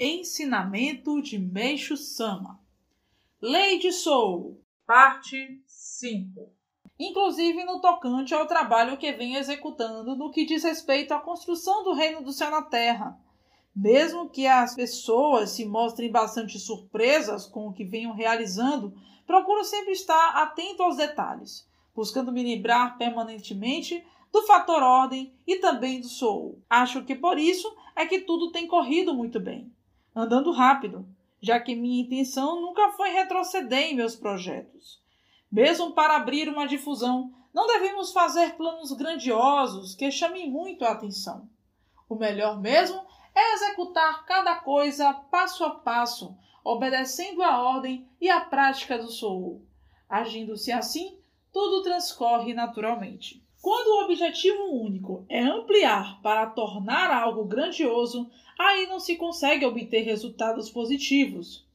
Ensinamento de Meixo Sama Lei de Sou, parte 5 Inclusive no tocante ao trabalho que vem executando no que diz respeito à construção do reino do céu na terra. Mesmo que as pessoas se mostrem bastante surpresas com o que venham realizando, procuro sempre estar atento aos detalhes, buscando me lembrar permanentemente do fator ordem e também do sou. Acho que por isso é que tudo tem corrido muito bem andando rápido, já que minha intenção nunca foi retroceder em meus projetos. Mesmo para abrir uma difusão, não devemos fazer planos grandiosos que chamem muito a atenção. O melhor mesmo é executar cada coisa passo a passo, obedecendo a ordem e a prática do sou. Agindo-se assim, tudo transcorre naturalmente. Quando o objetivo único é ampliar para tornar algo grandioso, aí não se consegue obter resultados positivos.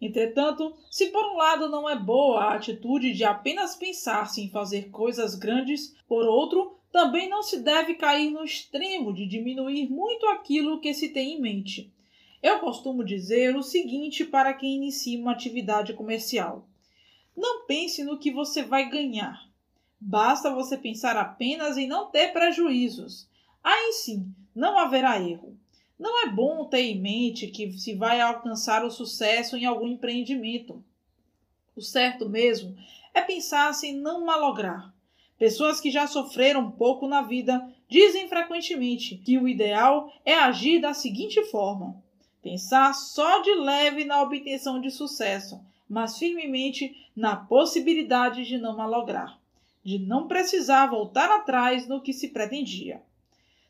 Entretanto, se por um lado não é boa a atitude de apenas pensar-se em fazer coisas grandes, por outro, também não se deve cair no extremo de diminuir muito aquilo que se tem em mente. Eu costumo dizer o seguinte para quem inicia uma atividade comercial: não pense no que você vai ganhar, Basta você pensar apenas em não ter prejuízos. Aí sim, não haverá erro. Não é bom ter em mente que se vai alcançar o sucesso em algum empreendimento. O certo mesmo é pensar em não malograr. Pessoas que já sofreram pouco na vida dizem frequentemente que o ideal é agir da seguinte forma: pensar só de leve na obtenção de sucesso, mas firmemente na possibilidade de não malograr de não precisar voltar atrás no que se pretendia.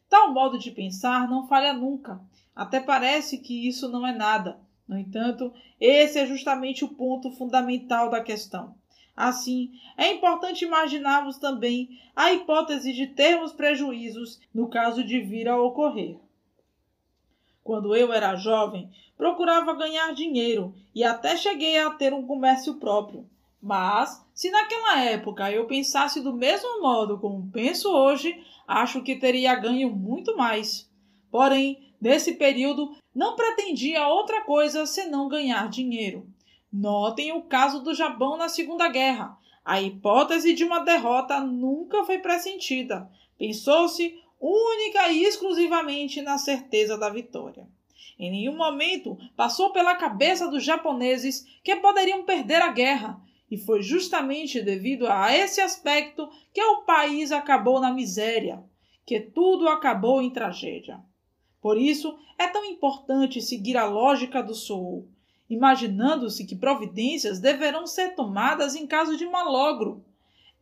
Tal modo de pensar não falha nunca. Até parece que isso não é nada. No entanto, esse é justamente o ponto fundamental da questão. Assim, é importante imaginarmos também a hipótese de termos prejuízos no caso de vir a ocorrer. Quando eu era jovem, procurava ganhar dinheiro e até cheguei a ter um comércio próprio. Mas, se naquela época eu pensasse do mesmo modo como penso hoje, acho que teria ganho muito mais. Porém, nesse período, não pretendia outra coisa senão ganhar dinheiro. Notem o caso do Japão na Segunda Guerra. A hipótese de uma derrota nunca foi pressentida. Pensou-se única e exclusivamente na certeza da vitória. Em nenhum momento passou pela cabeça dos japoneses que poderiam perder a guerra e foi justamente devido a esse aspecto que o país acabou na miséria, que tudo acabou em tragédia. Por isso, é tão importante seguir a lógica do Soul, imaginando-se que providências deverão ser tomadas em caso de malogro.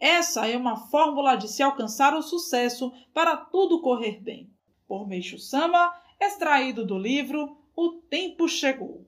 Essa é uma fórmula de se alcançar o sucesso para tudo correr bem. Por Meixo Sama, extraído do livro O Tempo Chegou.